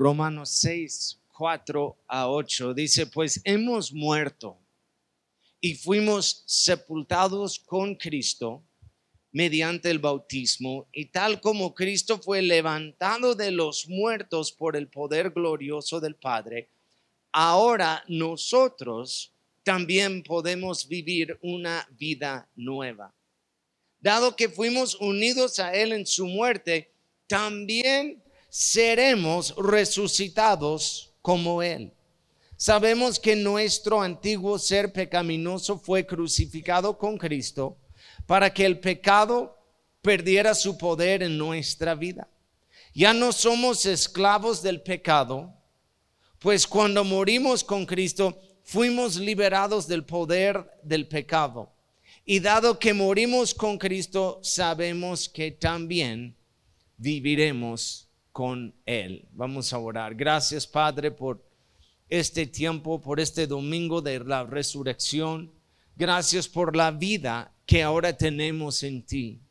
Romanos 6, 4 a 8 dice, pues hemos muerto y fuimos sepultados con Cristo mediante el bautismo, y tal como Cristo fue levantado de los muertos por el poder glorioso del Padre, ahora nosotros también podemos vivir una vida nueva. Dado que fuimos unidos a Él en su muerte, también seremos resucitados como Él. Sabemos que nuestro antiguo ser pecaminoso fue crucificado con Cristo para que el pecado perdiera su poder en nuestra vida. Ya no somos esclavos del pecado, pues cuando morimos con Cristo fuimos liberados del poder del pecado. Y dado que morimos con Cristo, sabemos que también viviremos con Él. Vamos a orar. Gracias Padre por este tiempo, por este domingo de la resurrección. Gracias por la vida que ahora tenemos en ti.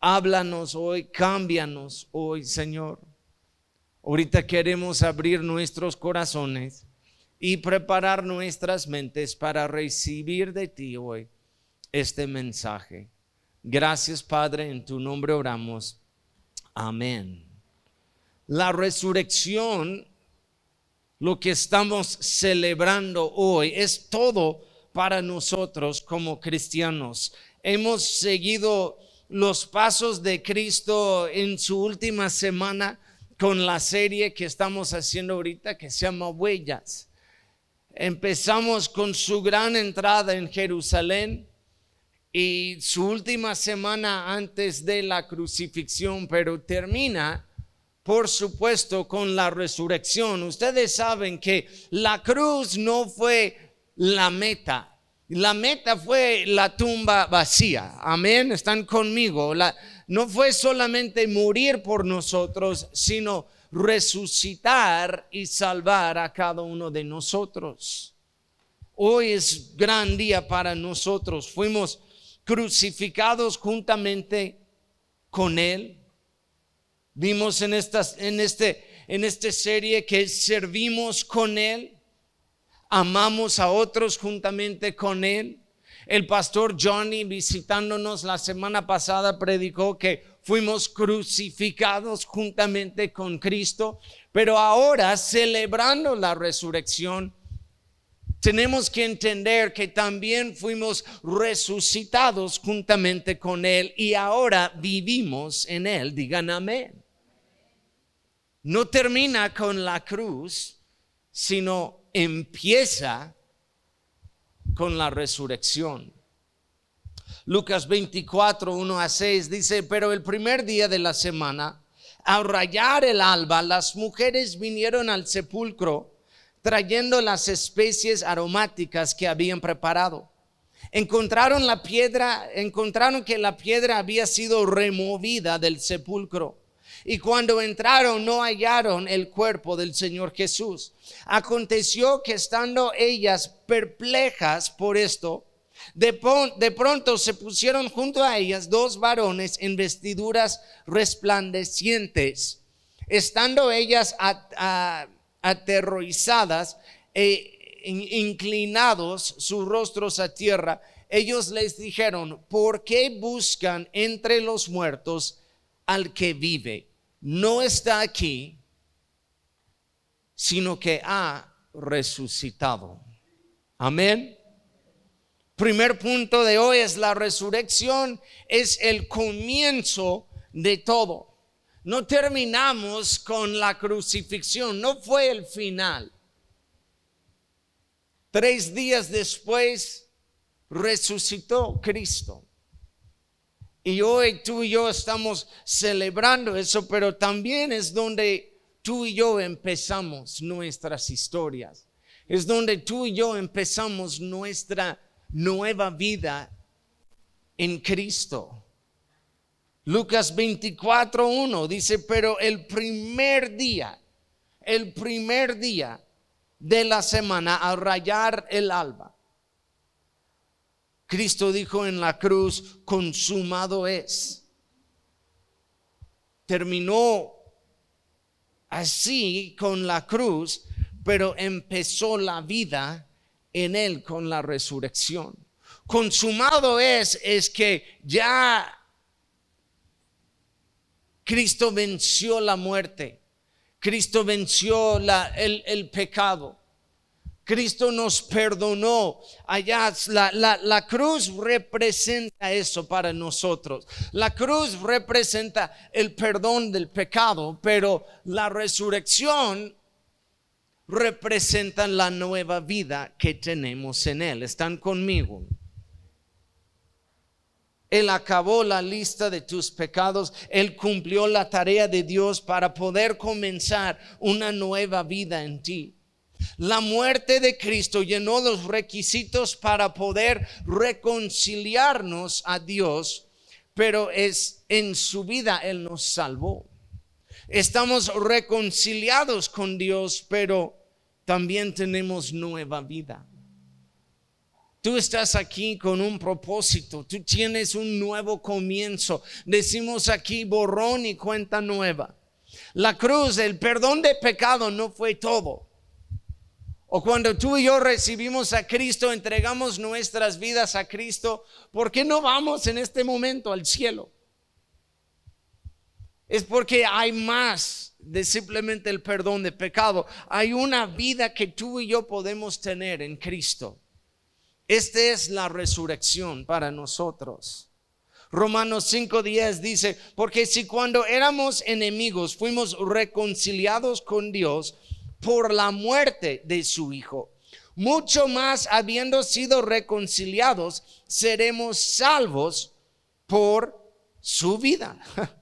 Háblanos hoy, cámbianos hoy, Señor. Ahorita queremos abrir nuestros corazones y preparar nuestras mentes para recibir de ti hoy este mensaje. Gracias, Padre, en tu nombre oramos. Amén. La resurrección, lo que estamos celebrando hoy, es todo para nosotros como cristianos. Hemos seguido los pasos de Cristo en su última semana con la serie que estamos haciendo ahorita que se llama Huellas. Empezamos con su gran entrada en Jerusalén y su última semana antes de la crucifixión, pero termina, por supuesto, con la resurrección. Ustedes saben que la cruz no fue la meta. La meta fue la tumba vacía. Amén. Están conmigo. no fue solamente morir por nosotros, sino resucitar y salvar a cada uno de nosotros. Hoy es gran día para nosotros. Fuimos crucificados juntamente con Él. Vimos en, estas, en, este, en esta serie que servimos con Él amamos a otros juntamente con Él. El pastor Johnny visitándonos la semana pasada predicó que fuimos crucificados juntamente con Cristo, pero ahora celebrando la resurrección, tenemos que entender que también fuimos resucitados juntamente con Él y ahora vivimos en Él. Digan amén. No termina con la cruz, sino empieza con la resurrección. Lucas 24, 1 a 6 dice, pero el primer día de la semana, al rayar el alba, las mujeres vinieron al sepulcro trayendo las especies aromáticas que habían preparado. Encontraron la piedra, encontraron que la piedra había sido removida del sepulcro y cuando entraron no hallaron el cuerpo del Señor Jesús. Aconteció que estando ellas perplejas por esto, de, pronto se pusieron junto a ellas dos varones en vestiduras resplandecientes. Estando ellas aterrorizadas e inclinados sus rostros a tierra, ellos les dijeron, ¿por qué buscan entre los muertos al que vive? No está aquí, sino que ha resucitado. Amén. Primer punto de hoy es la resurrección, es el comienzo de todo. No terminamos con la crucifixión, no fue el final. Tres días después resucitó Cristo. Y hoy tú y yo estamos celebrando eso, pero también es donde tú y yo empezamos nuestras historias. Es donde tú y yo empezamos nuestra nueva vida en Cristo. Lucas 24.1 dice, pero el primer día, el primer día de la semana, al rayar el alba, Cristo dijo en la cruz, consumado es. Terminó así con la cruz, pero empezó la vida en él con la resurrección. Consumado es, es que ya Cristo venció la muerte, Cristo venció el, el pecado. Cristo nos perdonó. Allá la, la, la, cruz representa eso para nosotros. La cruz representa el perdón del pecado, pero la resurrección representa la nueva vida que tenemos en Él. ¿Están conmigo? Él acabó la lista de tus pecados. Él cumplió la tarea de Dios para poder comenzar una nueva vida en ti. La muerte de Cristo llenó los requisitos para poder reconciliarnos a Dios, pero es en su vida Él nos salvó. Estamos reconciliados con Dios, pero también tenemos nueva vida. Tú estás aquí con un propósito, tú tienes un nuevo comienzo. Decimos aquí borrón y cuenta nueva. La cruz, el perdón de pecado no fue todo. O cuando tú y yo recibimos a Cristo, entregamos nuestras vidas a Cristo, ¿por qué no vamos en este momento al cielo? Es porque hay más de simplemente el perdón de pecado. Hay una vida que tú y yo podemos tener en Cristo. Esta es la resurrección para nosotros. Romanos 5:10 dice, porque si cuando éramos enemigos fuimos reconciliados con Dios, por la muerte de su Hijo. Mucho más habiendo sido reconciliados, seremos salvos por su vida.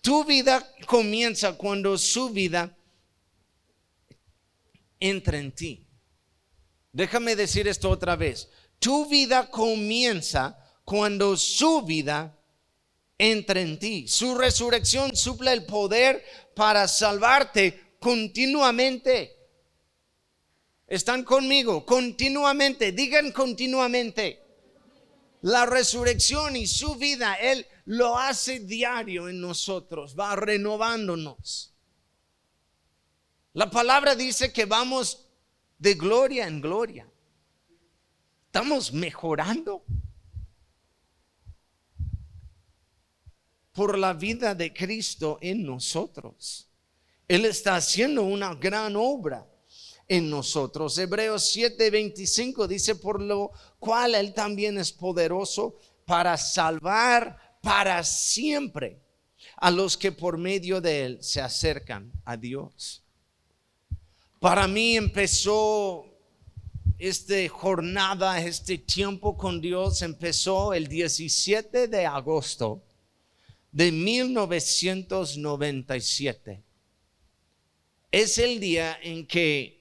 Tu vida comienza cuando su vida entra en ti. Déjame decir esto otra vez. Tu vida comienza cuando su vida entra en ti. Su resurrección suple el poder para salvarte continuamente. ¿Están conmigo? Continuamente. Digan continuamente. La resurrección y su vida, Él lo hace diario en nosotros, va renovándonos. La palabra dice que vamos de gloria en gloria. Estamos mejorando por la vida de Cristo en nosotros. Él está haciendo una gran obra en nosotros. Hebreos 7:25 dice, por lo cual Él también es poderoso para salvar para siempre a los que por medio de Él se acercan a Dios. Para mí empezó esta jornada, este tiempo con Dios, empezó el 17 de agosto de 1997 es el día en que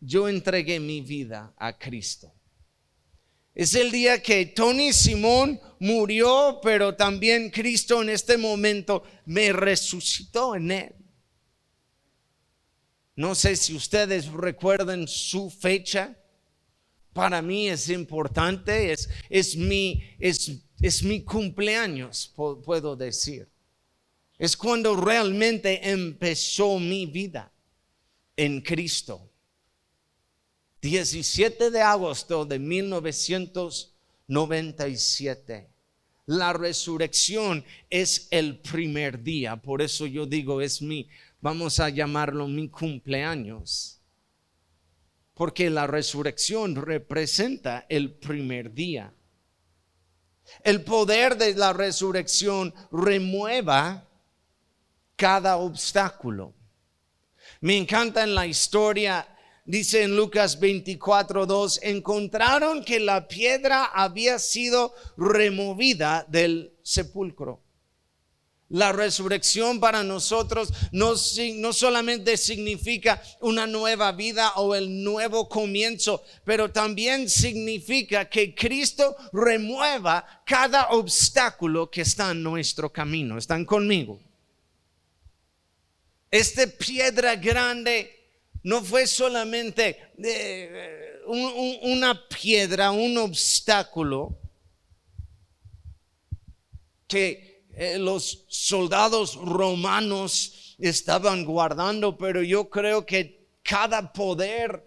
yo entregué mi vida a Cristo. Es el día que Tony Simón murió, pero también Cristo en este momento me resucitó en él. No sé si ustedes recuerdan su fecha. Para mí es importante, es, es, mi, es, es mi cumpleaños, puedo decir. Es cuando realmente empezó mi vida en Cristo. 17 de agosto de 1997. La resurrección es el primer día, por eso yo digo es mi, vamos a llamarlo mi cumpleaños. Porque la resurrección representa el primer día. El poder de la resurrección remueva cada obstáculo. Me encanta en la historia, dice en Lucas 24, 2, encontraron que la piedra había sido removida del sepulcro. La resurrección para nosotros no, no, solamente significa una nueva vida o el nuevo comienzo, pero también significa que Cristo remueva cada obstáculo que está en nuestro camino. ¿Están conmigo? Esta piedra grande no fue solamente eh, una piedra, un obstáculo que eh, los soldados romanos estaban guardando, pero yo creo que cada poder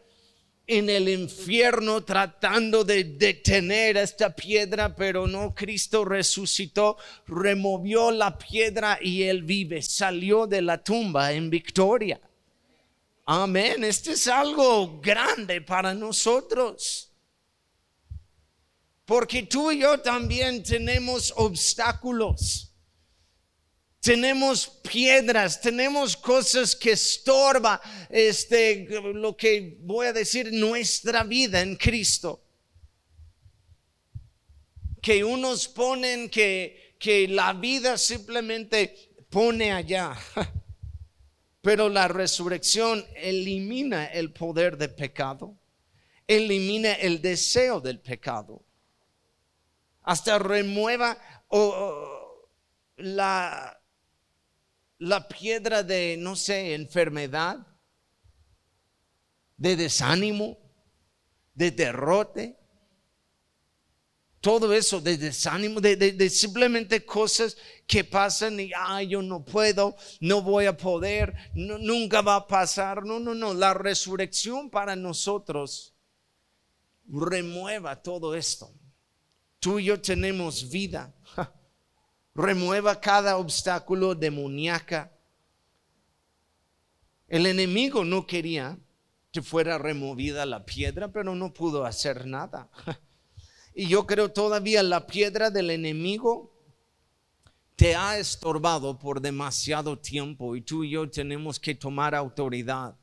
en el infierno tratando de detener esta piedra, pero no, Cristo resucitó, removió la piedra y él vive, salió de la tumba en victoria. Amén, este es algo grande para nosotros. Porque tú y yo también tenemos obstáculos. Tenemos piedras, tenemos cosas que estorba este lo que voy a decir nuestra vida en Cristo. Que unos ponen que que la vida simplemente pone allá. Pero la resurrección elimina el poder del pecado, elimina el deseo del pecado, hasta remueva la la piedra de, no sé, enfermedad, de desánimo, de derrote, todo eso de desánimo, de, simplemente cosas que pasan y, ay, yo no puedo, no voy a poder, nunca va a pasar. No, no, no, la resurrección para nosotros remueva todo esto. Tú y yo tenemos vida remueva cada obstáculo demoníaca. El enemigo no quería que fuera removida la piedra, pero no pudo hacer nada. Y yo creo todavía la piedra del enemigo te ha estorbado por demasiado tiempo y tú y yo tenemos que tomar autoridad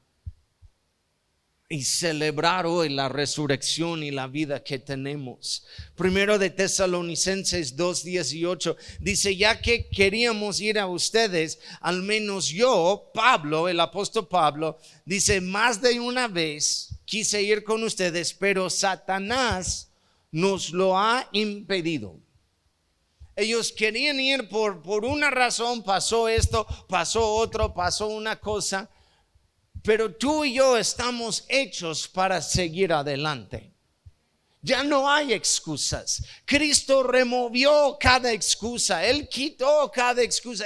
y celebrar hoy la resurrección y la vida que tenemos. Primero de Tesalonicenses 2:18 dice, ya que queríamos ir a ustedes, al menos yo, Pablo, el apóstol Pablo, dice, más de una vez quise ir con ustedes, pero Satanás nos lo ha impedido. Ellos querían ir por, por una razón, pasó esto, pasó otro, pasó una cosa pero tú y yo estamos hechos para seguir adelante. Ya no hay excusas. Cristo removió cada excusa. Él quitó cada excusa.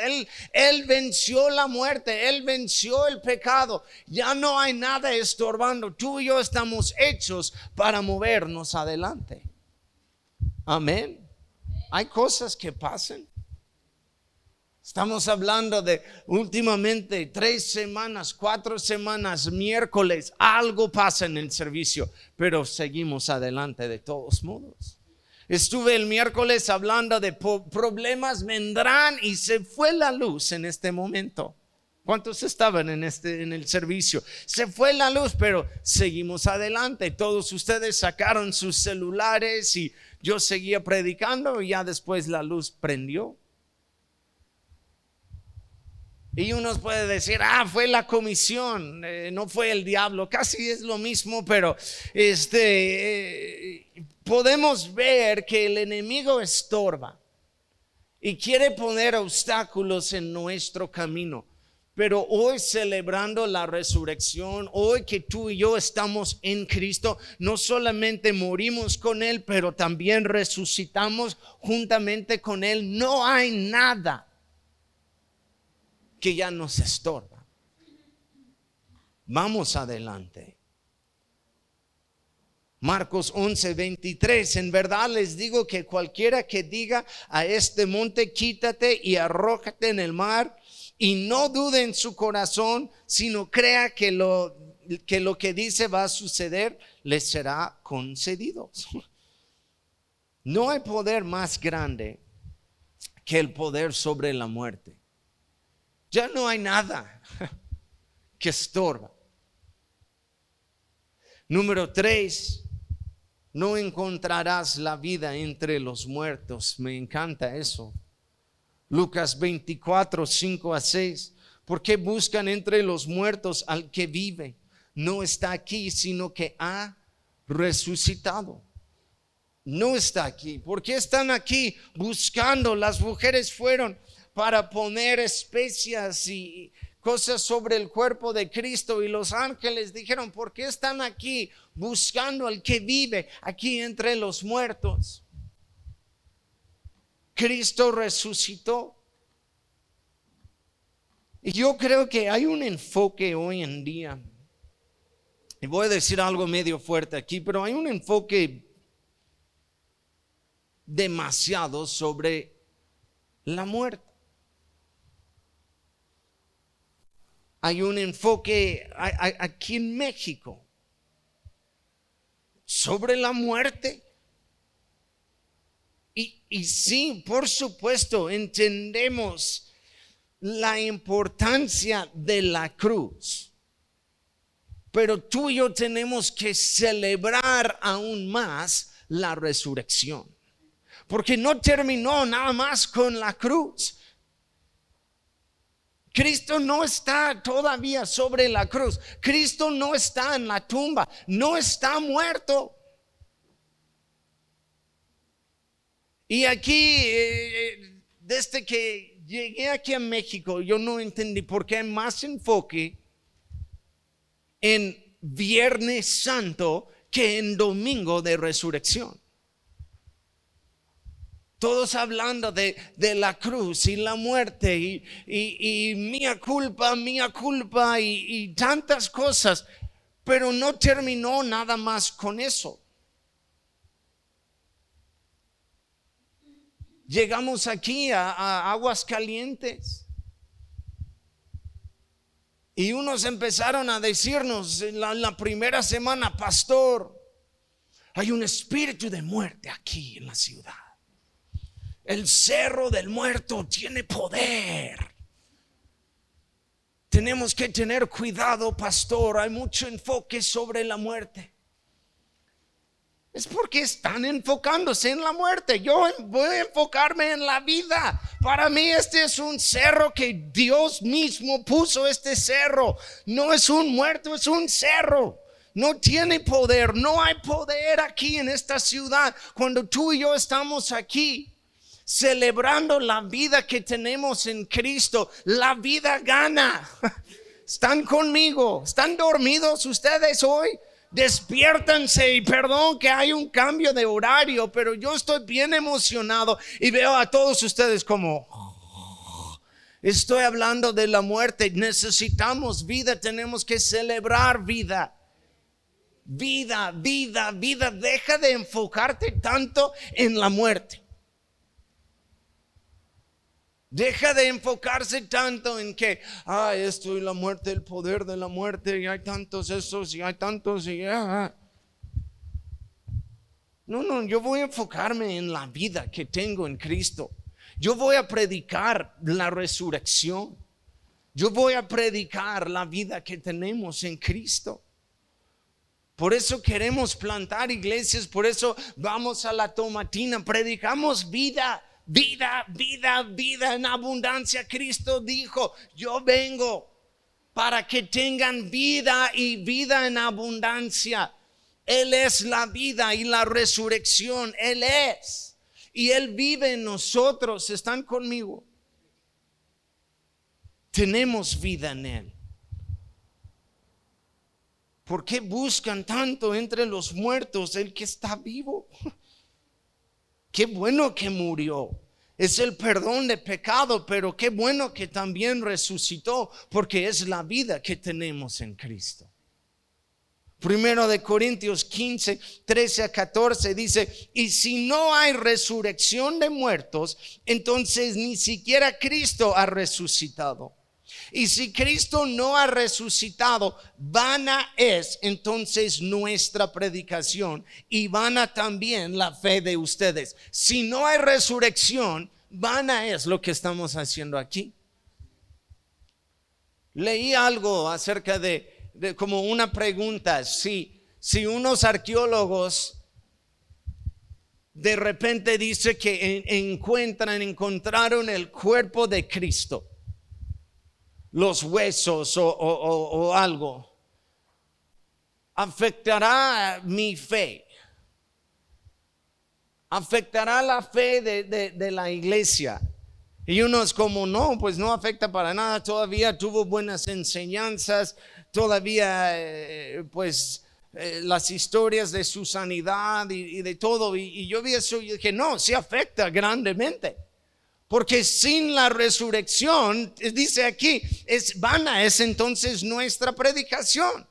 Él, venció la muerte. Él venció el pecado. Ya no hay nada estorbando. Tú y yo estamos hechos para movernos adelante. Amén. Hay cosas que pasan. Estamos hablando de últimamente tres semanas, cuatro semanas, miércoles, algo pasa en el servicio, pero seguimos adelante de todos modos. Estuve el miércoles hablando de problemas vendrán y se fue la luz en este momento. ¿Cuántos estaban en este en el servicio? Se fue la luz, pero seguimos adelante. Todos ustedes sacaron sus celulares y yo seguía predicando y ya después la luz prendió. Y uno puede decir, ah, fue la comisión, eh, no fue el diablo, casi es lo mismo, pero este, eh, podemos ver que el enemigo estorba y quiere poner obstáculos en nuestro camino. Pero hoy celebrando la resurrección, hoy que tú y yo estamos en Cristo, no solamente morimos con Él, pero también resucitamos juntamente con Él. No hay nada que ya nos estorba. Vamos adelante. Marcos 11, 23. En verdad les digo que cualquiera que diga a este monte, quítate y arrójate en el mar, y no dude en su corazón, sino crea que lo que, lo que dice va a suceder, le será concedido. No hay poder más grande que el poder sobre la muerte. Ya no hay nada que estorba. Número tres, no encontrarás la vida entre los muertos. Me encanta eso. Lucas 24, 5 a 6. ¿Por qué buscan entre los muertos al que vive? No está aquí, sino que ha resucitado. No está aquí. ¿Por qué están aquí buscando? Las mujeres fueron para poner especias y cosas sobre el cuerpo de Cristo y los ángeles dijeron, ¿por qué están aquí buscando al que vive aquí entre los muertos? Cristo resucitó. Y yo creo que hay un enfoque hoy en día, y voy a decir algo medio fuerte aquí, pero hay un enfoque demasiado sobre la muerte. Hay un enfoque aquí en México sobre la muerte. Y, y sí, por supuesto, entendemos la importancia de la cruz. Pero tú y yo tenemos que celebrar aún más la resurrección. Porque no terminó nada más con la cruz. Cristo no está todavía sobre la cruz. Cristo no está en la tumba. No está muerto. Y aquí, eh, desde que llegué aquí a México, yo no entendí por qué hay más enfoque en Viernes Santo que en Domingo de Resurrección. Todos hablando de, la cruz y la muerte y, y, mía culpa, mía culpa y, y tantas cosas, pero no terminó nada más con eso. Llegamos aquí a, aguas calientes. Y unos empezaron a decirnos en la, primera semana, pastor, hay un espíritu de muerte aquí en la ciudad. El cerro del muerto tiene poder. Tenemos que tener cuidado, pastor. Hay mucho enfoque sobre la muerte. Es porque están enfocándose en la muerte. Yo voy a enfocarme en la vida. Para mí este es un cerro que Dios mismo puso este cerro. No es un muerto, es un cerro. No tiene poder, no hay poder aquí en esta ciudad. Cuando tú y yo estamos aquí, celebrando la vida que tenemos en Cristo. La vida gana. Están conmigo. ¿Están dormidos ustedes hoy? Despiértanse y perdón que hay un cambio de horario, pero yo estoy bien emocionado y veo a todos ustedes como... Estoy hablando de la muerte. Necesitamos vida, tenemos que celebrar vida. Vida, vida, vida. Deja de enfocarte tanto en la muerte. Deja de enfocarse tanto en que, ah, esto y la muerte, el poder de la muerte, y hay tantos esos, y hay tantos, y ah. No, no, yo voy a enfocarme en la vida que tengo en Cristo. Yo voy a predicar la resurrección. Yo voy a predicar la vida que tenemos en Cristo. Por eso queremos plantar iglesias, por eso vamos a la tomatina, predicamos vida vida, vida, vida en abundancia. Cristo dijo, yo vengo para que tengan vida y vida en abundancia. Él es la vida y la resurrección. Él es. Y Él vive en nosotros. ¿Están conmigo? Tenemos vida en Él. ¿Por qué buscan tanto entre los muertos el que está vivo? Qué bueno que murió. Es el perdón de pecado, pero qué bueno que también resucitó, porque es la vida que tenemos en Cristo. Primero de Corintios 15, 13 a 14 dice, y si no hay resurrección de muertos, entonces ni siquiera Cristo ha resucitado. Y si Cristo no ha resucitado, vana es entonces nuestra predicación y vana también la fe de ustedes. Si no hay resurrección, vana es lo que estamos haciendo aquí. Leí algo acerca de, como una pregunta, si, si unos arqueólogos de repente dice que encuentran, encontraron el cuerpo de Cristo los huesos o, algo, afectará mi fe. Afectará la fe de, la iglesia. Y uno es como, no, pues no afecta para nada, todavía tuvo buenas enseñanzas, todavía eh, pues eh, las historias de su sanidad y, de todo. Y, yo vi eso y dije, no, sí afecta grandemente. Porque sin la resurrección, dice aquí, es vana, es entonces nuestra predicación.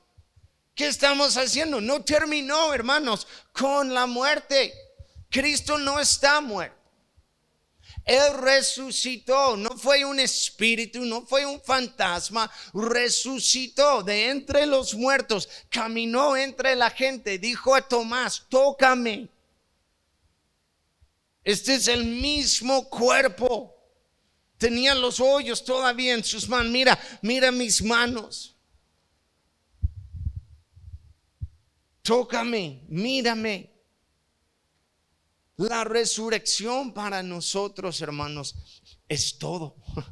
¿Qué estamos haciendo? No terminó, hermanos, con la muerte. Cristo no está muerto. Él resucitó, no fue un espíritu, no fue un fantasma, resucitó de entre los muertos, caminó entre la gente, dijo a Tomás, tócame. Este es el mismo cuerpo. Tenía los hoyos todavía en sus manos. Mira, mira mis manos. Tócame, mírame. La resurrección para nosotros, hermanos, es todo.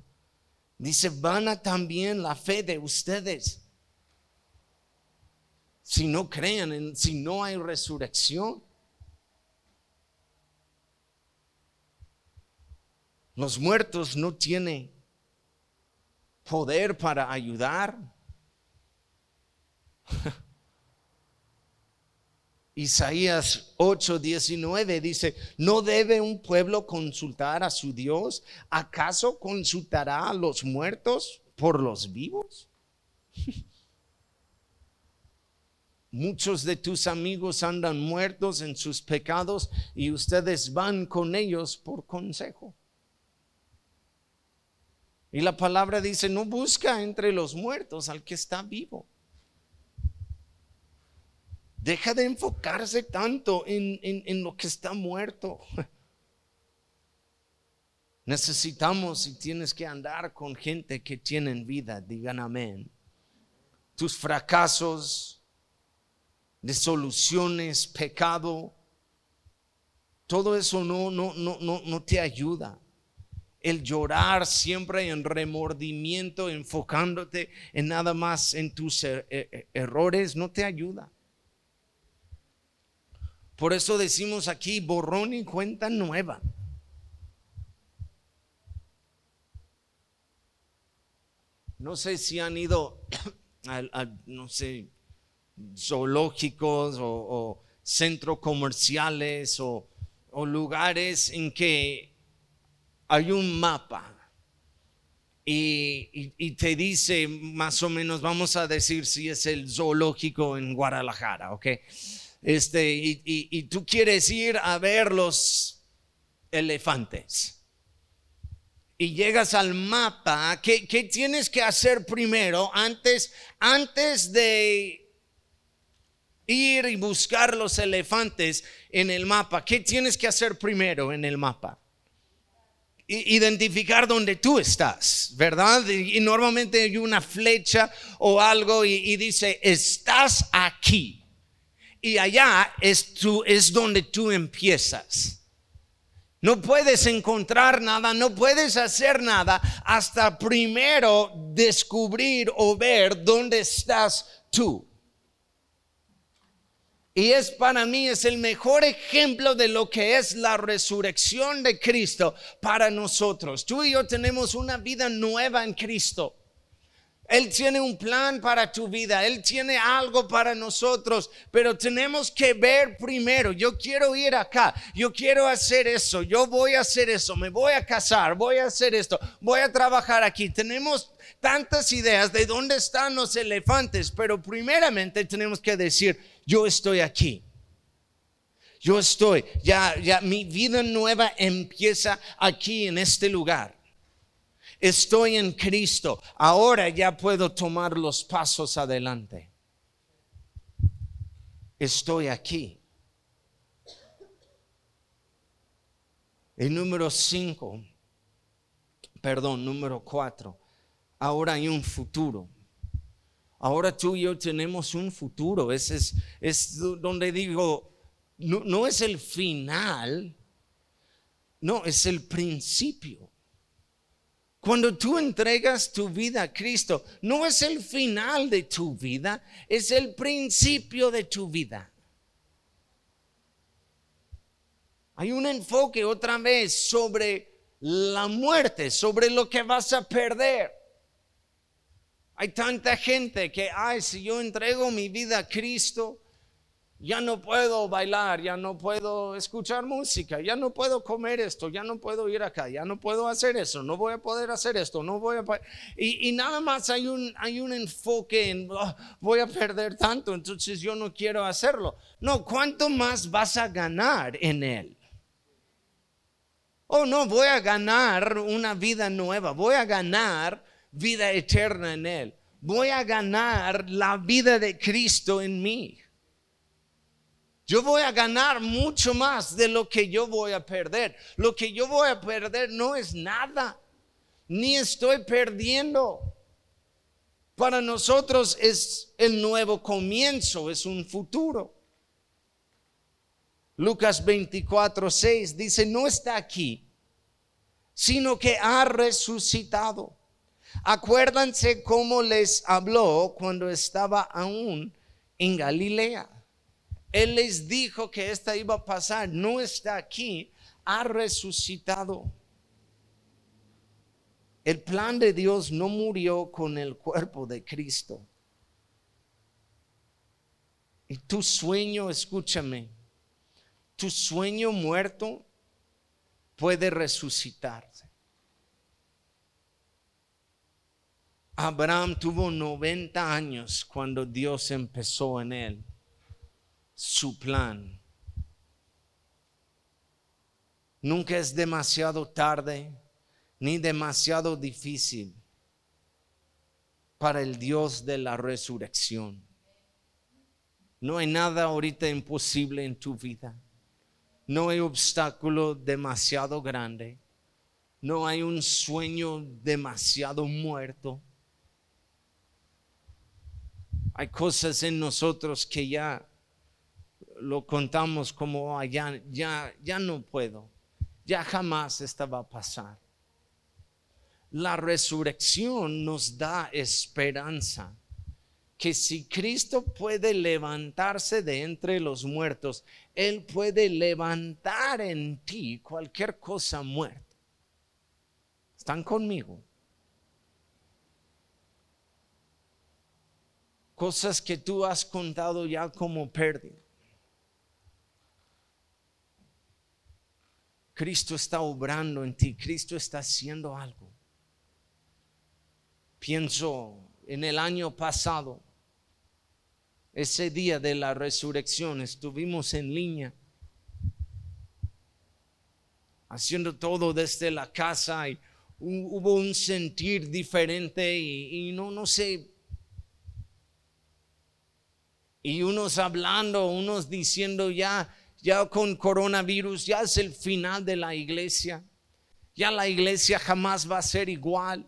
Dice, van también la fe de ustedes. Si no crean, en, si no hay resurrección. Los muertos no tienen poder para ayudar. Isaías 8:19 dice, ¿no debe un pueblo consultar a su Dios? ¿Acaso consultará a los muertos por los vivos? Muchos de tus amigos andan muertos en sus pecados y ustedes van con ellos por consejo. Y la palabra dice, no busca entre los muertos al que está vivo. Deja de enfocarse tanto en, lo que está muerto. Necesitamos y tienes que andar con gente que tienen vida, digan amén. Tus fracasos, de soluciones, pecado, todo eso no, no, no, no, no te ayuda el llorar siempre en remordimiento, enfocándote en nada más en tus er, er, er, errores, no te ayuda. Por eso decimos aquí borrón y cuenta nueva. No sé si han ido a, no sé, zoológicos o, centros comerciales o lugares en que hay un mapa y, te dice más o menos, vamos a decir si es el zoológico en Guadalajara, ¿ok? Este, y, tú quieres ir a ver los elefantes. Y llegas al mapa, ¿qué, qué tienes que hacer primero antes, antes de ir y buscar los elefantes en el mapa? ¿Qué tienes que hacer primero en el mapa? Identificar dónde tú estás, ¿verdad? Y, normalmente hay una flecha o algo y, dice, estás aquí. Y allá es, tú, es donde tú empiezas. No puedes encontrar nada, no puedes hacer nada hasta primero descubrir o ver dónde estás tú. Y es para mí, es el mejor ejemplo de lo que es la resurrección de Cristo para nosotros. Tú y yo tenemos una vida nueva en Cristo. Él tiene un plan para tu vida, Él tiene algo para nosotros, pero tenemos que ver primero, yo quiero ir acá, yo quiero hacer eso, yo voy a hacer eso, me voy a casar, voy a hacer esto, voy a trabajar aquí. Tenemos tantas ideas de dónde están los elefantes, pero primeramente tenemos que decir, yo estoy aquí. Yo estoy, ya, ya mi vida nueva empieza aquí en este lugar. Estoy en Cristo. Ahora ya puedo tomar los pasos adelante. Estoy aquí. El número cinco, perdón, número cuatro. Ahora hay un futuro. Ahora tú y yo tenemos un futuro. Ese es, es donde digo, no, no es el final, no, es el principio. Cuando tú entregas tu vida a Cristo, no es el final de tu vida, es el principio de tu vida. Hay un enfoque otra vez sobre la muerte, sobre lo que vas a perder. Hay tanta gente que, ay, si yo entrego mi vida a Cristo, ya no puedo bailar, ya no puedo escuchar música, ya no puedo comer esto, ya no puedo ir acá, ya no puedo hacer eso, no voy a poder hacer esto, no voy a... Y, y nada más hay un, hay un enfoque en, oh, voy a perder tanto, entonces yo no quiero hacerlo. No, ¿cuánto más vas a ganar en él? Oh, no, voy a ganar una vida nueva, voy a ganar vida eterna en él, voy a ganar la vida de Cristo en mí. Yo voy a ganar mucho más de lo que yo voy a perder. Lo que yo voy a perder no es nada, ni estoy perdiendo. Para nosotros es el nuevo comienzo, es un futuro. Lucas 24, 6 dice, no está aquí, sino que ha resucitado. Acuérdense cómo les habló cuando estaba aún en Galilea él les dijo que esta iba a pasar, no está aquí, ha resucitado. El plan de Dios no murió con el cuerpo de Cristo. Y tu sueño, escúchame, tu sueño muerto puede resucitarse. Abraham tuvo 90 años cuando Dios empezó en él su plan. Nunca es demasiado tarde ni demasiado difícil para el Dios de la resurrección. No hay nada ahorita imposible en tu vida. No hay obstáculo demasiado grande. No hay un sueño demasiado muerto. Hay cosas en nosotros que ya lo contamos como ya, ya, ya no puedo, ya jamás esta va a pasar. La resurrección nos da esperanza que si Cristo puede levantarse de entre los muertos, Él puede levantar en ti cualquier cosa muerta. ¿Están conmigo? Cosas que tú has contado ya como pérdida Cristo está obrando en ti, Cristo está haciendo algo. Pienso en el año pasado, ese día de la resurrección, estuvimos en línea, haciendo todo desde la casa y hubo un sentir diferente y, y no, no sé, y unos hablando, unos diciendo ya, ya con coronavirus, ya es el final de la iglesia. Ya la iglesia jamás va a ser igual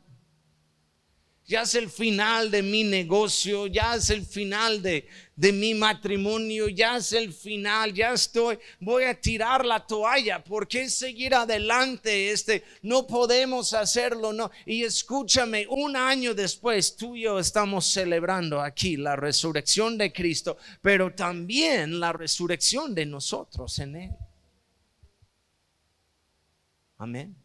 ya es el final de mi negocio, ya es el final de, de, mi matrimonio, ya es el final, ya estoy, voy a tirar la toalla, ¿por qué seguir adelante? Este, no podemos hacerlo, no. Y escúchame, un año después tú y yo estamos celebrando aquí la resurrección de Cristo, pero también la resurrección de nosotros en Él. Amén.